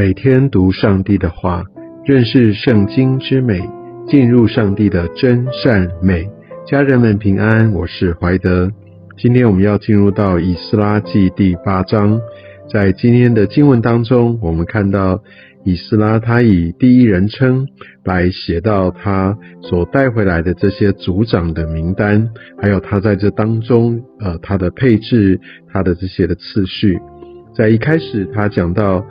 每天读上帝的话，认识圣经之美，进入上帝的真善美。家人们平安，我是怀德。今天我们要进入到以斯拉记第八章。在今天的经文当中，我们看到以斯拉他以第一人称来写到他所带回来的这些族长的名单，还有他在这当中呃他的配置，他的这些的次序。在一开始，他讲到。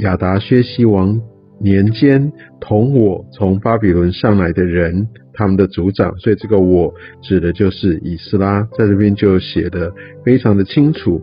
亚达薛西王年间，同我从巴比伦上来的人，他们的族长，所以这个我指的就是以斯拉，在这边就写的非常的清楚。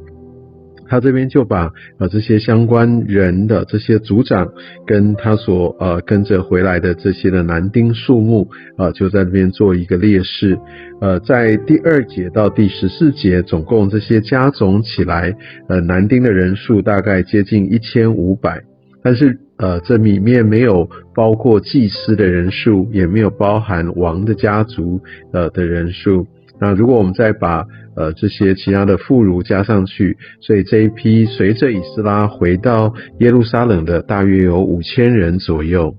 他这边就把呃这些相关人的这些族长，跟他所呃跟着回来的这些的男丁数目啊，就在这边做一个列示。呃，在第二节到第十四节，总共这些加总起来，呃男丁的人数大概接近一千五百。但是呃这里面没有包括祭司的人数，也没有包含王的家族呃的人数。那如果我们再把呃，这些其他的妇孺加上去，所以这一批随着以斯拉回到耶路撒冷的大约有五千人左右。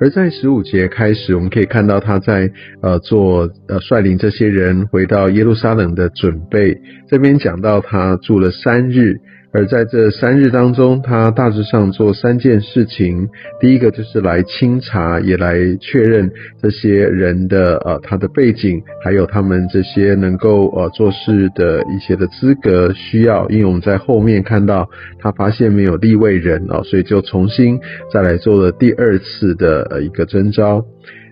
而在十五节开始，我们可以看到他在呃做呃率领这些人回到耶路撒冷的准备。这边讲到他住了三日。而在这三日当中，他大致上做三件事情。第一个就是来清查，也来确认这些人的呃他的背景，还有他们这些能够呃做事的一些的资格需要。因为我们在后面看到他发现没有立位人哦，所以就重新再来做了第二次的呃一个征召。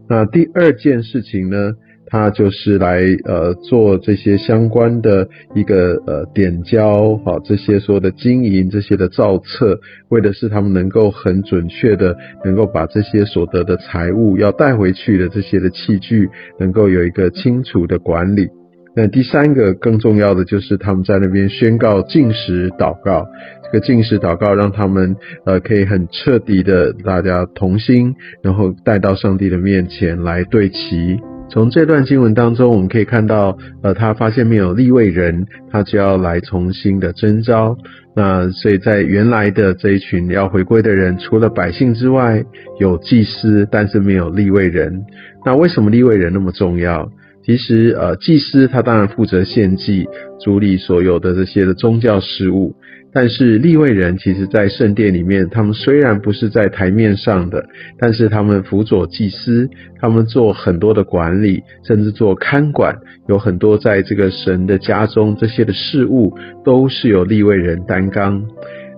那第二件事情呢？他就是来呃做这些相关的一个呃点交好这些所有的经营这些的造册，为的是他们能够很准确的能够把这些所得的财物要带回去的这些的器具，能够有一个清楚的管理。那第三个更重要的就是他们在那边宣告禁食祷告，这个禁食祷告让他们呃可以很彻底的大家同心，然后带到上帝的面前来对齐。从这段经文当中，我们可以看到，呃，他发现没有立位人，他就要来重新的征召。那所以在原来的这一群要回归的人，除了百姓之外，有祭司，但是没有立位人。那为什么立位人那么重要？其实，呃，祭司他当然负责献祭，处理所有的这些的宗教事务。但是立位人其实，在圣殿里面，他们虽然不是在台面上的，但是他们辅佐祭司，他们做很多的管理，甚至做看管，有很多在这个神的家中这些的事物，都是由立位人担纲。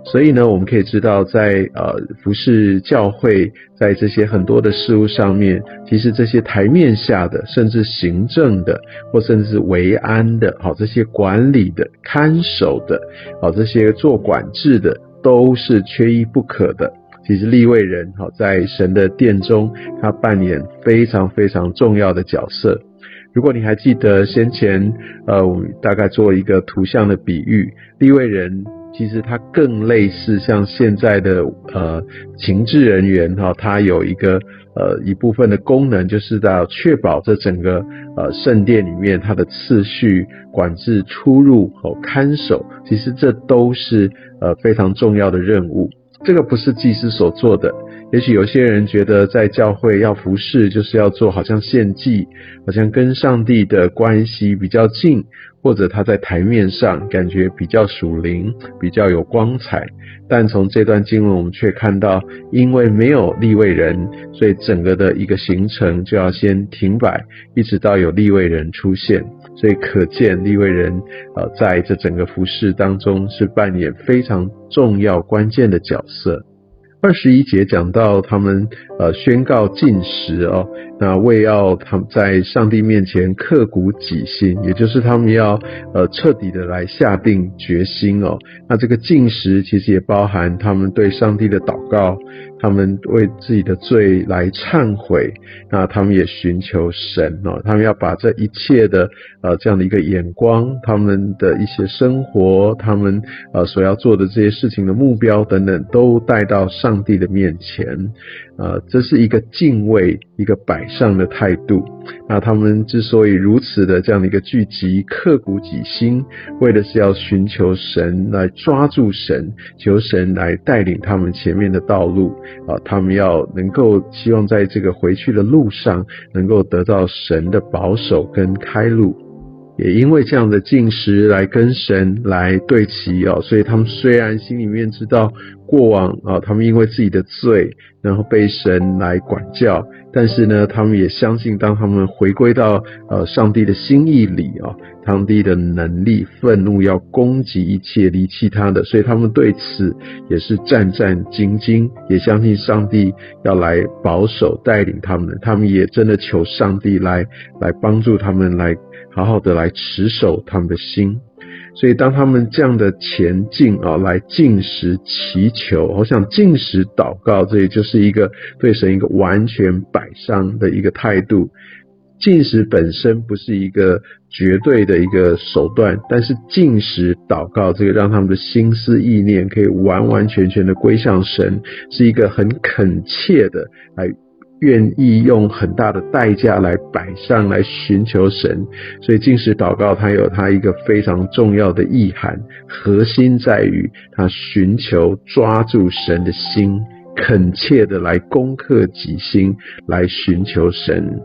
所以呢，我们可以知道，在呃服侍教会，在这些很多的事物上面，其实这些台面下的，甚至行政的，或甚至是维安的，好这些管理的、看守的，好这些做管制的，都是缺一不可的。其实立位人，好在神的殿中，他扮演非常非常重要的角色。如果你还记得先前，呃，我们大概做一个图像的比喻，立位人。其实它更类似像现在的呃情治人员哈，它有一个呃一部分的功能，就是要确保这整个呃圣殿里面它的次序、管制出入和看守，其实这都是呃非常重要的任务。这个不是祭司所做的。也许有些人觉得在教会要服侍，就是要做好像献祭，好像跟上帝的关系比较近。或者他在台面上感觉比较属灵，比较有光彩，但从这段经文我们却看到，因为没有立位人，所以整个的一个行程就要先停摆，一直到有立位人出现。所以可见立位人呃在这整个服饰当中是扮演非常重要关键的角色。二十一节讲到他们呃宣告禁食哦，那为要他们在上帝面前刻骨己心，也就是他们要呃彻底的来下定决心哦。那这个进食其实也包含他们对上帝的祷告。他们为自己的罪来忏悔，那他们也寻求神哦，他们要把这一切的呃这样的一个眼光，他们的一些生活，他们呃所要做的这些事情的目标等等，都带到上帝的面前，呃，这是一个敬畏一个百上的态度。那他们之所以如此的这样的一个聚集，刻骨己心，为的是要寻求神来抓住神，求神来带领他们前面的道路啊，他们要能够希望在这个回去的路上，能够得到神的保守跟开路。也因为这样的进食来跟神来对齐哦，所以他们虽然心里面知道过往啊，他们因为自己的罪，然后被神来管教，但是呢，他们也相信，当他们回归到呃上帝的心意里啊，上帝的能力愤怒要攻击一切离弃他的，所以他们对此也是战战兢兢，也相信上帝要来保守带领他们，他们也真的求上帝来来帮助他们来。好好的来持守他们的心，所以当他们这样的前进啊，来进食祈求，我想进食祷告，这也就是一个对神一个完全摆上的一个态度。进食本身不是一个绝对的一个手段，但是进食祷告，这个让他们的心思意念可以完完全全的归向神，是一个很恳切的来。愿意用很大的代价来摆上来寻求神，所以进食祷告，它有它一个非常重要的意涵，核心在于他寻求抓住神的心，恳切的来攻克己心，来寻求神。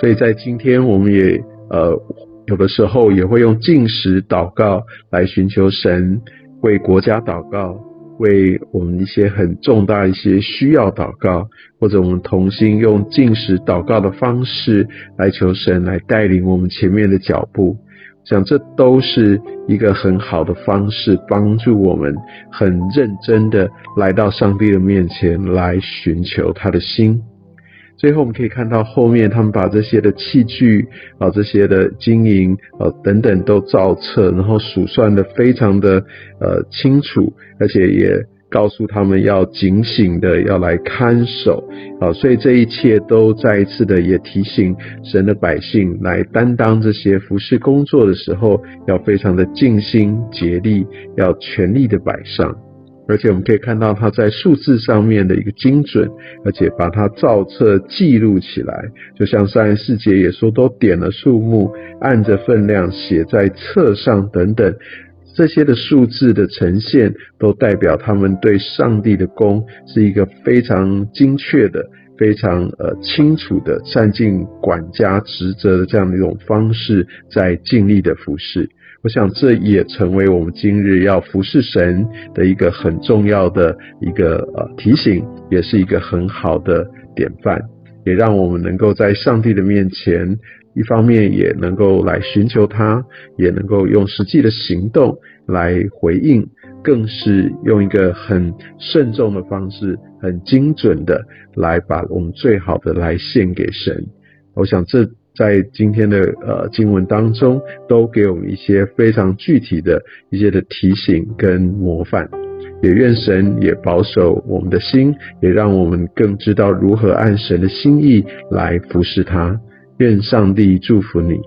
所以在今天，我们也呃有的时候也会用进食祷告来寻求神，为国家祷告。为我们一些很重大一些需要祷告，或者我们同心用进食祷告的方式来求神来带领我们前面的脚步，想这都是一个很好的方式，帮助我们很认真的来到上帝的面前来寻求他的心。最后我们可以看到后面，他们把这些的器具啊，这些的经营啊等等都造册，然后数算的非常的呃清楚，而且也告诉他们要警醒的要来看守啊，所以这一切都再一次的也提醒神的百姓来担当这些服侍工作的时候，要非常的尽心竭力，要全力的摆上。而且我们可以看到它在数字上面的一个精准，而且把它造册记录起来，就像三十四节也说，都点了数目，按着分量写在册上等等，这些的数字的呈现，都代表他们对上帝的功是一个非常精确的、非常呃清楚的，善尽管家职责的这样的一种方式，在尽力的服侍。我想这也成为我们今日要服侍神的一个很重要的一个呃提醒，也是一个很好的典范，也让我们能够在上帝的面前，一方面也能够来寻求他，也能够用实际的行动来回应，更是用一个很慎重的方式，很精准的来把我们最好的来献给神。我想这。在今天的呃经文当中，都给我们一些非常具体的一些的提醒跟模范，也愿神也保守我们的心，也让我们更知道如何按神的心意来服侍他。愿上帝祝福你。